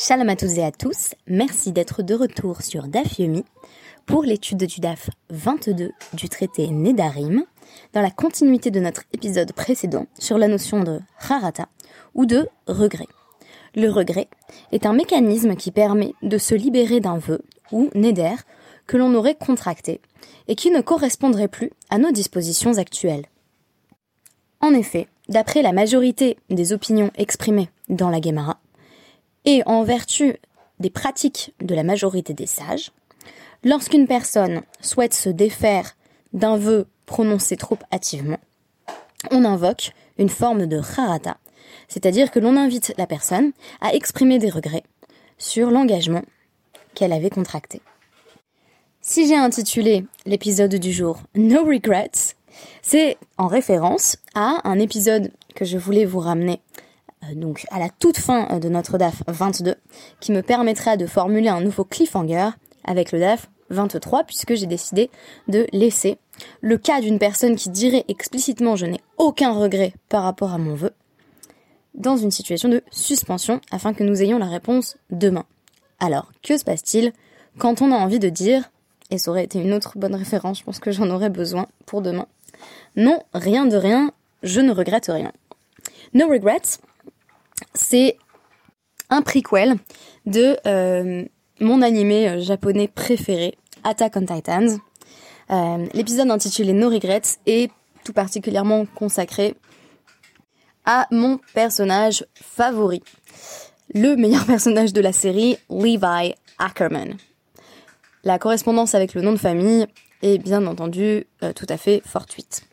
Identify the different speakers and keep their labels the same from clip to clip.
Speaker 1: Shalom à tous et à tous, merci d'être de retour sur DAF Yomi pour l'étude du DAF 22 du traité Nedarim, dans la continuité de notre épisode précédent sur la notion de harata ou de regret. Le regret est un mécanisme qui permet de se libérer d'un vœu ou neder que l'on aurait contracté et qui ne correspondrait plus à nos dispositions actuelles. En effet, d'après la majorité des opinions exprimées dans la Gemara, et en vertu des pratiques de la majorité des sages, lorsqu'une personne souhaite se défaire d'un vœu prononcé trop hâtivement, on invoque une forme de harata, c'est-à-dire que l'on invite la personne à exprimer des regrets sur l'engagement qu'elle avait contracté. Si j'ai intitulé l'épisode du jour No Regrets, c'est en référence à un épisode que je voulais vous ramener donc à la toute fin euh, de notre DAF 22 qui me permettra de formuler un nouveau cliffhanger avec le DAF 23 puisque j'ai décidé de laisser le cas d'une personne qui dirait explicitement je n'ai aucun regret par rapport à mon vœu dans une situation de suspension afin que nous ayons la réponse demain. Alors, que se passe-t-il quand on a envie de dire, et ça aurait été une autre bonne référence, je pense que j'en aurais besoin pour demain, non, rien de rien, je ne regrette rien. No regrets, c'est un prequel de euh, mon animé euh, japonais préféré, Attack on Titans. Euh, l'épisode intitulé No Regrets est tout particulièrement consacré à mon personnage favori, le meilleur personnage de la série, Levi Ackerman. La correspondance avec le nom de famille est bien entendu tout à fait fortuite.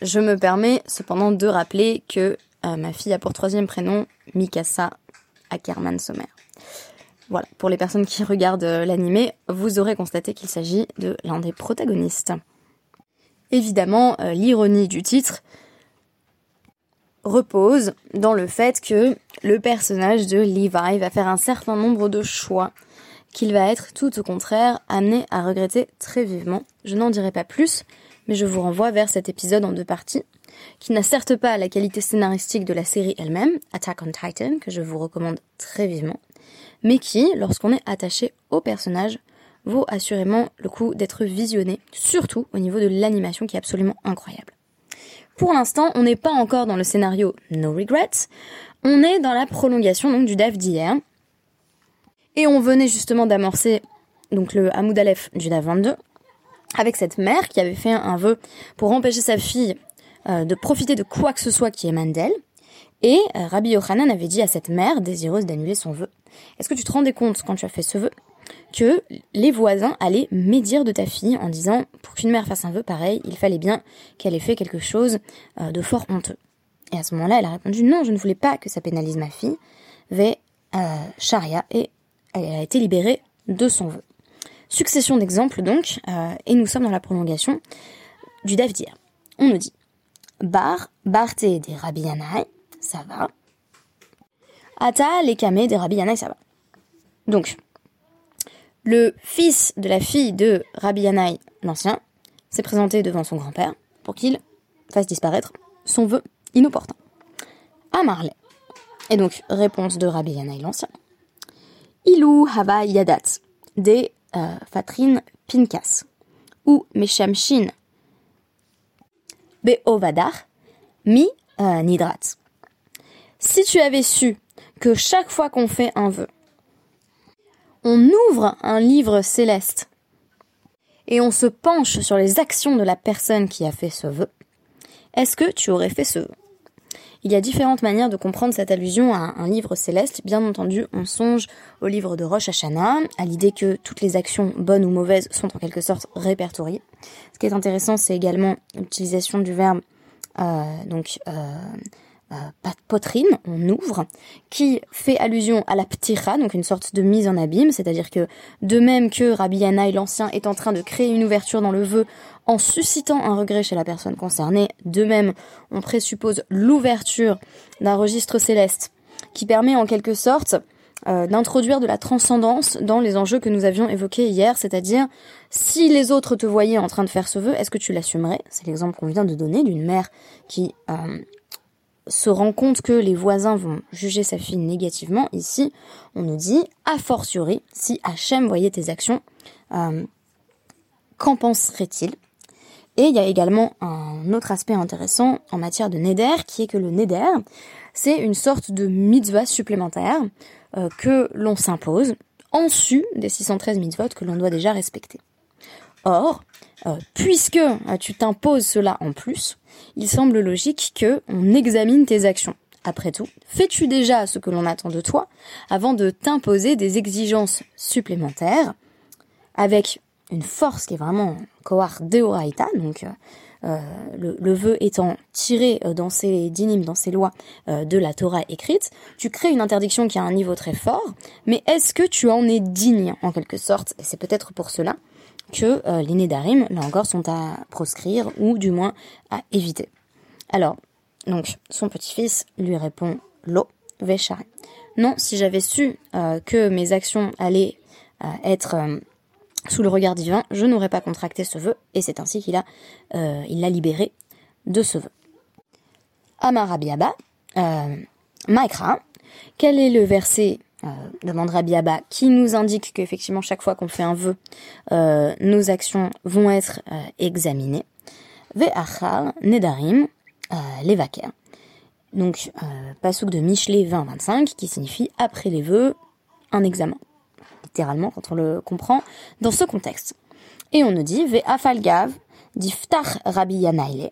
Speaker 1: Je me permets cependant de rappeler que euh, ma fille a pour troisième prénom Mikasa Ackerman Sommer. Voilà, pour les personnes qui regardent euh, l'animé, vous aurez constaté qu'il s'agit de l'un des protagonistes. Évidemment, l'ironie du titre repose dans le fait que le personnage de Levi va faire un certain nombre de choix qu'il va être tout au contraire amené à regretter très vivement. Je n'en dirai pas plus, mais je vous renvoie vers cet épisode en deux parties, qui n'a certes pas la qualité scénaristique de la série elle-même, Attack on Titan, que je vous recommande très vivement, mais qui, lorsqu'on est attaché au personnage, vaut assurément le coup d'être visionné, surtout au niveau de l'animation qui est absolument incroyable. Pour l'instant, on n'est pas encore dans le scénario No Regrets. On est dans la prolongation donc du DAF d'hier. Et on venait justement d'amorcer donc le Hamoud Aleph du DAF 22 avec cette mère qui avait fait un vœu pour empêcher sa fille euh, de profiter de quoi que ce soit qui émane d'elle. Et euh, Rabbi Yochanan avait dit à cette mère désireuse d'annuler son vœu, est-ce que tu te rendais compte quand tu as fait ce vœu que les voisins allaient médire de ta fille en disant pour qu'une mère fasse un vœu pareil, il fallait bien qu'elle ait fait quelque chose euh, de fort honteux? Et à ce moment-là, elle a répondu non, je ne voulais pas que ça pénalise ma fille. Ve Sharia et elle a été libérée de son vœu. Succession d'exemples donc, euh, et nous sommes dans la prolongation du Davdir. On nous dit Bar, Barte des Rabbi ça va. Ata, les Kamé des Rabbi ça va. Donc, le fils de la fille de Rabbi Yanaï, l'ancien, s'est présenté devant son grand-père pour qu'il fasse disparaître son vœu inopportun. À Marley. Et donc, réponse de Rabbi Yanaï, l'ancien. Ilou Hava Yadat, des euh, Fatrin Pinkas, ou Meshamshin Beovadar, mi Nidrat. Si tu avais su que chaque fois qu'on fait un vœu, on ouvre un livre céleste et on se penche sur les actions de la personne qui a fait ce vœu, est-ce que tu aurais fait ce vœu? Il y a différentes manières de comprendre cette allusion à un livre céleste. Bien entendu, on songe au livre de Rosh Hashanah, à l'idée que toutes les actions bonnes ou mauvaises sont en quelque sorte répertoriées. Ce qui est intéressant, c'est également l'utilisation du verbe euh, donc euh, euh, potrine, on ouvre, qui fait allusion à la ptira, donc une sorte de mise en abîme, c'est-à-dire que de même que Rabbi Yanaï l'ancien est en train de créer une ouverture dans le vœu en suscitant un regret chez la personne concernée, de même on présuppose l'ouverture d'un registre céleste qui permet en quelque sorte euh, d'introduire de la transcendance dans les enjeux que nous avions évoqués hier, c'est-à-dire si les autres te voyaient en train de faire ce vœu, est-ce que tu l'assumerais? C'est l'exemple qu'on vient de donner d'une mère qui euh, se rend compte que les voisins vont juger sa fille négativement, ici, on nous dit, a fortiori, si Hachem voyait tes actions, euh, qu'en penserait-il? Et il y a également un autre aspect intéressant en matière de neder, qui est que le neder, c'est une sorte de mitzvah supplémentaire euh, que l'on s'impose en su des 613 mitzvot que l'on doit déjà respecter. Or, euh, puisque euh, tu t'imposes cela en plus, il semble logique que on examine tes actions. Après tout, fais-tu déjà ce que l'on attend de toi avant de t'imposer des exigences supplémentaires avec une force qui est vraiment kohar deoraita, donc euh, le, le, vœu étant tiré dans ces dinim, dans ces lois de la Torah écrite, tu crées une interdiction qui a un niveau très fort, mais est-ce que tu en es digne en quelque sorte? Et c'est peut-être pour cela que euh, les nédarim, là encore, sont à proscrire ou du moins à éviter. Alors, donc, son petit-fils lui répond Lo, Véchari. Non, si j'avais su euh, que mes actions allaient euh, être euh, sous le regard divin, je n'aurais pas contracté ce vœu, et c'est ainsi qu'il a, il l'a libéré de ce vœu. Amarabiaba, Maikra, quel est le verset euh, demandera Biaba, qui nous indique qu'effectivement chaque fois qu'on fait un vœu, euh, nos actions vont être euh, examinées? Ve'achar nedarim euh, levaker. Donc, euh, pasouk de Michelet 20-25, qui signifie après les vœux, un examen. Littéralement, quand on le comprend, dans ce contexte. Et on nous dit, ve'afalgav diftach rabbi yanaile,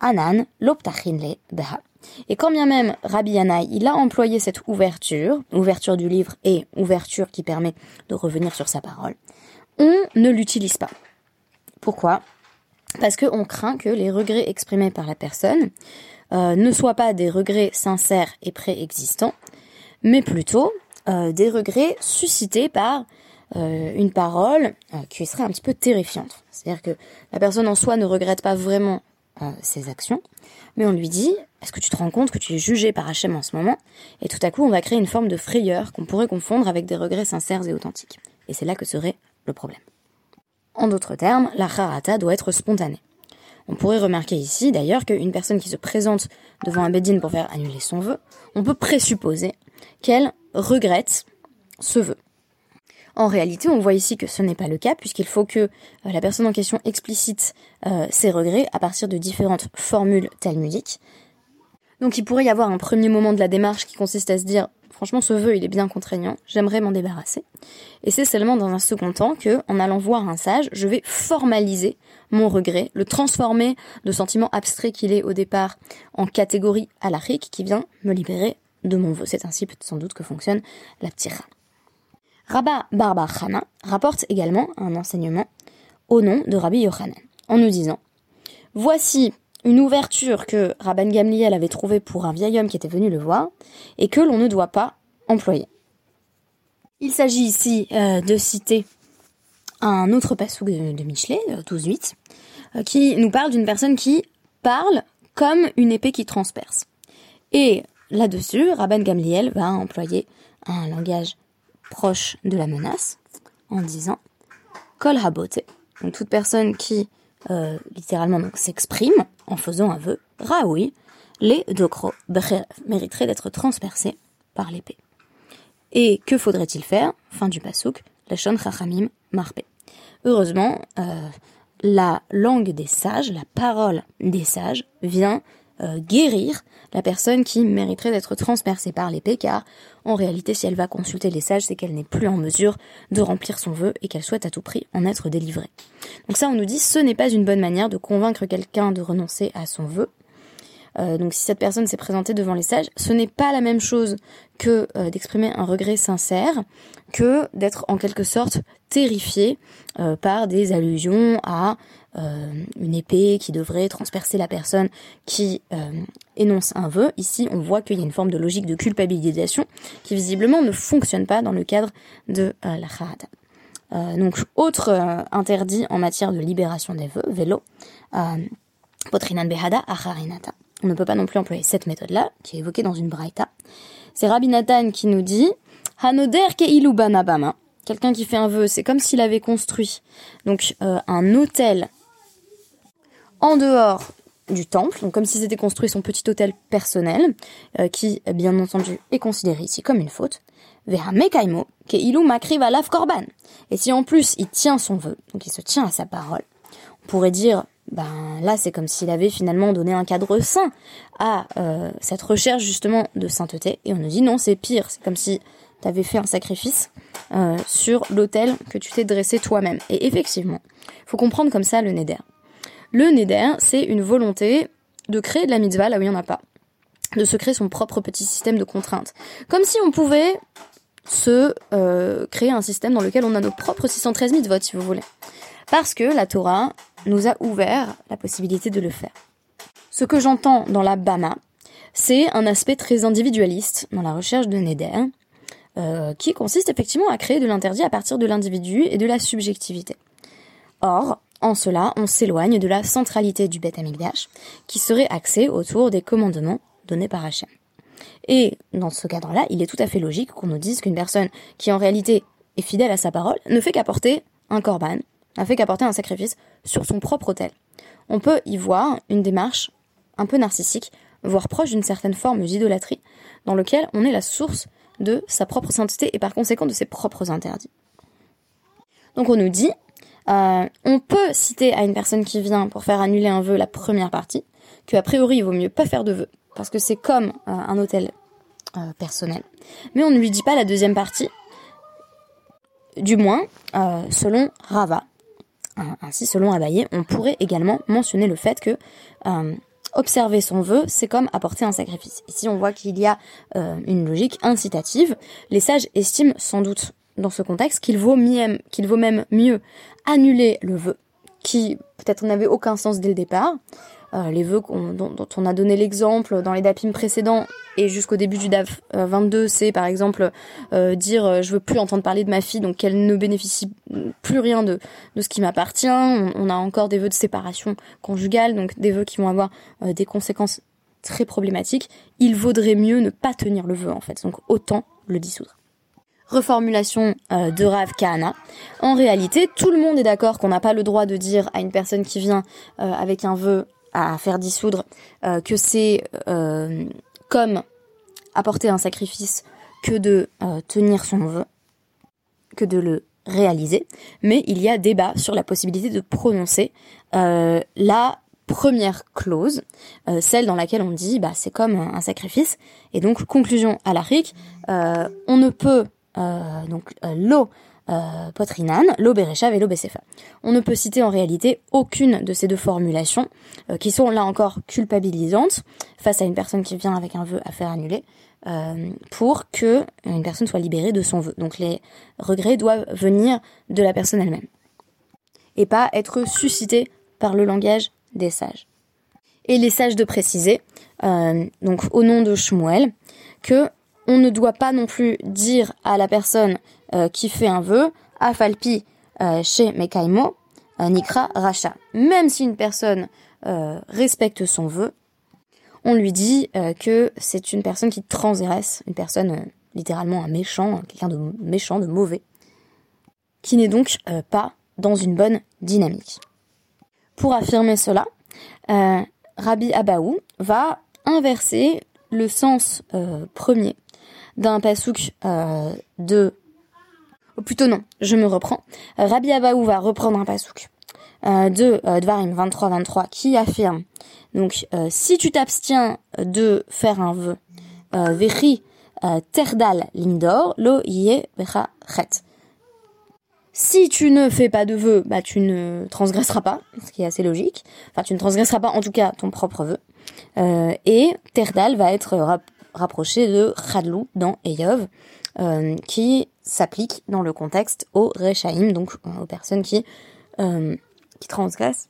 Speaker 1: anan loptachinle beha. Et quand bien même Rabbi Yanaï, il a employé cette ouverture, ouverture du livre et ouverture qui permet de revenir sur sa parole, on ne l'utilise pas. Pourquoi? Parce qu'on craint que les regrets exprimés par la personne euh, ne soient pas des regrets sincères et préexistants, mais plutôt euh, des regrets suscités par euh, une parole euh, qui serait un petit peu terrifiante. C'est-à-dire que la personne en soi ne regrette pas vraiment ses actions, mais on lui dit est-ce que tu te rends compte que tu es jugé par Hachem en ce moment? Et tout à coup, on va créer une forme de frayeur qu'on pourrait confondre avec des regrets sincères et authentiques. Et c'est là que serait le problème. En d'autres termes, la harata doit être spontanée. On pourrait remarquer ici, d'ailleurs, qu'une personne qui se présente devant un bedin pour faire annuler son vœu, on peut présupposer qu'elle regrette ce vœu. En réalité, on voit ici que ce n'est pas le cas, puisqu'il faut que euh, la personne en question explicite euh, ses regrets à partir de différentes formules talmudiques, donc il pourrait y avoir un premier moment de la démarche qui consiste à se dire franchement ce vœu il est bien contraignant, j'aimerais m'en débarrasser. Et c'est seulement dans un second temps que, en allant voir un sage, je vais formaliser mon regret, le transformer de sentiment abstrait qu'il est au départ en catégorie alarique qui vient me libérer de mon vœu. C'est ainsi sans doute que fonctionne la ptira. Rabba Barba Khana rapporte également un enseignement au nom de Rabbi Yochanan, en nous disant Voici une ouverture que Rabban Gamliel avait trouvée pour un vieil homme qui était venu le voir et que l'on ne doit pas employer. Il s'agit ici euh, de citer un autre passage de, de Michelet, 12.8, euh, qui nous parle d'une personne qui parle comme une épée qui transperce. Là-dessus, Rabban Gamliel va employer un langage proche de la menace en disant Kol habote, donc toute personne qui euh, littéralement s'exprime en faisant un vœu, Raoui, les dokro mériteraient d'être transpercés par l'épée. Et que faudrait-il faire? Fin du pasouk, la shon chachamim marpe. Heureusement, euh, la langue des sages, la parole des sages vient euh, guérir la personne qui mériterait d'être transpercée par l'épée, car en réalité, si elle va consulter les sages, c'est qu'elle n'est plus en mesure de remplir son vœu et qu'elle souhaite à tout prix en être délivrée. Donc ça, on nous dit, ce n'est pas une bonne manière de convaincre quelqu'un de renoncer à son vœu. Euh, donc si cette personne s'est présentée devant les sages, ce n'est pas la même chose que euh, d'exprimer un regret sincère, que d'être en quelque sorte terrifié euh, par des allusions à euh, une épée qui devrait transpercer la personne qui euh, énonce un vœu. Ici, on voit qu'il y a une forme de logique de culpabilisation qui visiblement ne fonctionne pas dans le cadre de la charata. donc, autre interdit en matière de libération des vœux, vélo, potrinan behada acharinata. On ne peut pas non plus employer cette méthode-là, qui est évoquée dans une braïta. C'est Rabbi Nathan qui nous dit Hanoder ke ilubanabama. Quelqu'un qui fait un vœu, c'est comme s'il avait construit donc euh, un hôtel en dehors du temple, donc comme si c'était construit son petit hôtel personnel, euh, qui bien entendu est considéré ici comme une faute. Mekaimo, ke ilu makriva laf korban. Et si en plus il tient son vœu, donc il se tient à sa parole, on pourrait dire, ben là c'est comme s'il avait finalement donné un cadre saint à euh, cette recherche justement de sainteté, et on nous dit non c'est pire, c'est comme si tu avais fait un sacrifice euh, sur l'autel que tu t'es dressé toi-même. Et effectivement, faut comprendre comme ça le neder. Le neder, c'est une volonté de créer de la mitzvah là où il n'y en a pas. De se créer son propre petit système de contraintes. Comme si on pouvait se euh, créer un système dans lequel on a nos propres 613 mitzvot, si vous voulez. Parce que la Torah nous a ouvert la possibilité de le faire. Ce que j'entends dans la Bama, c'est un aspect très individualiste dans la recherche de Neder, euh, qui consiste effectivement à créer de l'interdit à partir de l'individu et de la subjectivité. Or, en cela, on s'éloigne de la centralité du Beth Amikdash, qui serait axé autour des commandements donnés par Hachem. Et dans ce cadre-là, il est tout à fait logique qu'on nous dise qu'une personne qui en réalité est fidèle à sa parole ne fait qu'apporter un korban, n'a fait qu'apporter un sacrifice sur son propre autel. On peut y voir une démarche un peu narcissique, voire proche d'une certaine forme d'idolâtrie, dans lequel on est la source de sa propre sainteté et par conséquent de ses propres interdits. Donc on nous dit, euh, on peut citer à une personne qui vient pour faire annuler un vœu la première partie, que priori il vaut mieux pas faire de vœu, parce que c'est comme euh, un hôtel euh, personnel. Mais on ne lui dit pas la deuxième partie, du moins selon Rava. Ainsi, selon Abaye, on pourrait également mentionner le fait que observer son vœu, c'est comme apporter un sacrifice. Ici, on voit qu'il y a une logique incitative. Les sages estiment sans doute dans ce contexte qu'il vaut, qu'il vaut même mieux annuler le vœu qui peut-être n'avait aucun sens dès le départ. Euh, les vœux dont, on a donné l'exemple dans les DAPIM précédents et jusqu'au début du DAF 22, euh, c'est par exemple euh, dire je veux plus entendre parler de ma fille, donc qu'elle ne bénéficie plus rien de, de ce qui m'appartient. On, a encore des vœux de séparation conjugale, donc des vœux qui vont avoir des conséquences très problématiques. Il vaudrait mieux ne pas tenir le vœu en fait, donc autant le dissoudre reformulation euh, de Rav Kahana. En réalité, tout le monde est d'accord qu'on n'a pas le droit de dire à une personne qui vient euh, avec un vœu à faire dissoudre euh, que c'est comme apporter un sacrifice que de tenir son vœu, que de le réaliser. Mais il y a débat sur la possibilité de prononcer la première clause, celle dans laquelle on dit bah c'est comme un sacrifice. Et donc conclusion à la on ne peut euh, donc euh, l'eau euh, potrinan, l'eau béréchav et l'eau. On ne peut citer en réalité aucune de ces deux formulations qui sont là encore culpabilisantes face à une personne qui vient avec un vœu à faire annuler pour que une personne soit libérée de son vœu. Donc les regrets doivent venir de la personne elle-même et pas être suscités par le langage des sages. Et les sages de préciser, donc au nom de Shmuel, que on ne doit pas non plus dire à la personne euh, qui fait un vœu, afalpi euh, chez Mekaimo, euh, Nikra Racha. Même si une personne respecte son vœu, on lui dit que c'est une personne qui transgresse, une personne littéralement un méchant, quelqu'un de méchant, de mauvais, qui n'est donc pas dans une bonne dynamique. Pour affirmer cela, Rabbi Abaou va inverser le sens premier d'un pasouk euh, de... Ou plutôt non, je me reprends. Euh, Rabbi Abaou va reprendre un pasouk euh, de euh, Dvarim 23-23 qui affirme donc si tu t'abstiens de faire un vœu, Vechi Terdal Lindor, lo yé chet. Si tu ne fais pas de vœu, bah tu ne transgresseras pas, ce qui est assez logique. Enfin, tu ne transgresseras pas en tout cas ton propre vœu. Euh, et Terdal va être rapproché de Khadlou dans Eyov, euh, qui s'applique dans le contexte aux Rechaim, donc aux personnes qui, euh, qui transgressent,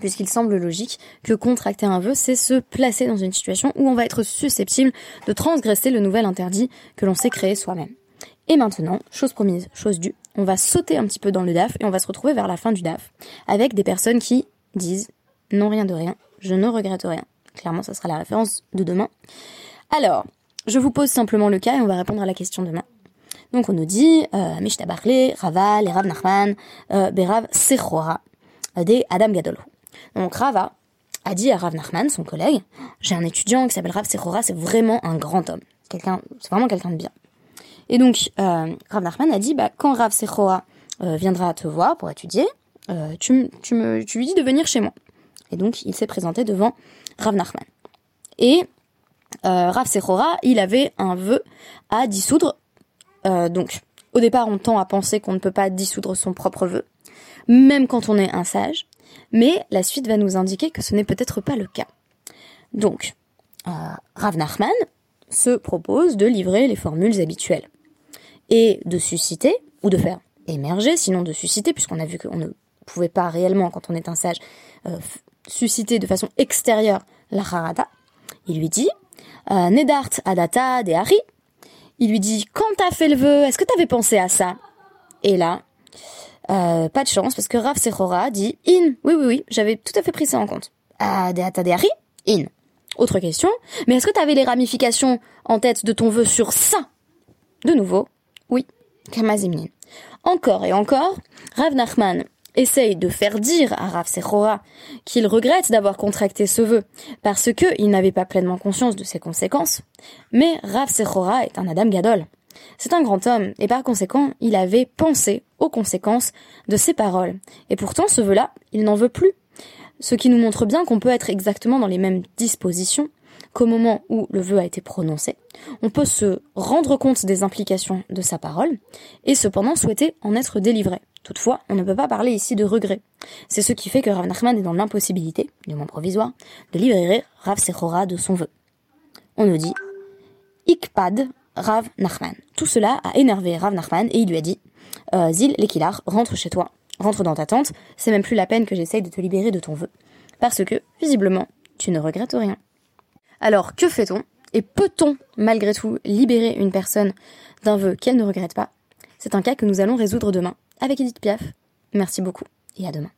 Speaker 1: puisqu'il semble logique que contracter un vœu, c'est se placer dans une situation où on va être susceptible de transgresser le nouvel interdit que l'on s'est créé soi-même. Et maintenant, chose promise, chose due, on va sauter un petit peu dans le DAF et on va se retrouver vers la fin du DAF avec des personnes qui disent non rien de rien, je ne regrette rien. Clairement, ça sera la référence de demain. Alors, je vous pose simplement le cas et on va répondre à la question demain. Donc on nous dit, euh, Mishta Rava, les Rav Nachman, euh, Berav Sechora, euh, des Adam Gadol. Donc Rava a dit à Rav son collègue, j'ai un étudiant qui s'appelle Rav Sechora, c'est vraiment un grand homme. Quelqu'un, c'est vraiment quelqu'un de bien. Et donc, euh, Rav a dit, bah, quand Rav Sechora euh, viendra te voir pour étudier, euh, tu, tu, me, tu lui dis de venir chez moi. Et donc, il s'est présenté devant Rav. Et euh, Rav Sechora, il avait un vœu à dissoudre. Euh, donc, au départ, on tend à penser qu'on ne peut pas dissoudre son propre vœu, même quand on est un sage. Mais la suite va nous indiquer que ce n'est peut-être pas le cas. Donc, euh, Rav Nachman se propose de livrer les formules habituelles et de susciter, ou de faire émerger, sinon de susciter, puisqu'on a vu qu'on ne pouvait pas réellement, quand on est un sage, susciter de façon extérieure la harata. Il lui dit, euh, Nedart adata de Hari. Il lui dit, quand t'as fait le vœu, est-ce que t'avais pensé à ça? Et là, euh, pas de chance, parce que Rav Sechora dit, in, oui, oui, oui, j'avais tout à fait pris ça en compte. Adata de Hari, in. Autre question, mais est-ce que t'avais les ramifications en tête de ton vœu sur ça? De nouveau, oui, Kamazimnin. Encore et encore, Rav Nachman essaye de faire dire à Rav Sechora qu'il regrette d'avoir contracté ce vœu parce que il n'avait pas pleinement conscience de ses conséquences. Mais Rav Sechora est un Adam Gadol. C'est un grand homme et par conséquent, il avait pensé aux conséquences de ses paroles. Et pourtant, ce vœu-là, il n'en veut plus. Ce qui nous montre bien qu'on peut être exactement dans les mêmes dispositions qu'au moment où le vœu a été prononcé. On peut se rendre compte des implications de sa parole et cependant souhaiter en être délivré. Toutefois, on ne peut pas parler ici de regret. C'est ce qui fait que Rav Nachman est dans l'impossibilité, du moins provisoire, de libérer Rav Sechora de son vœu. On nous dit Ikpad Rav Nachman. Tout cela a énervé Rav Nachman et il lui a dit euh, Zil Lekilar, rentre chez toi, rentre dans ta tente, c'est même plus la peine que j'essaye de te libérer de ton vœu. Parce que, visiblement, tu ne regrettes rien. Alors, que fait-on? Et peut-on, malgré tout, libérer une personne d'un vœu qu'elle ne regrette pas? C'est un cas que nous allons résoudre demain avec Edith Piaf. Merci beaucoup et à demain.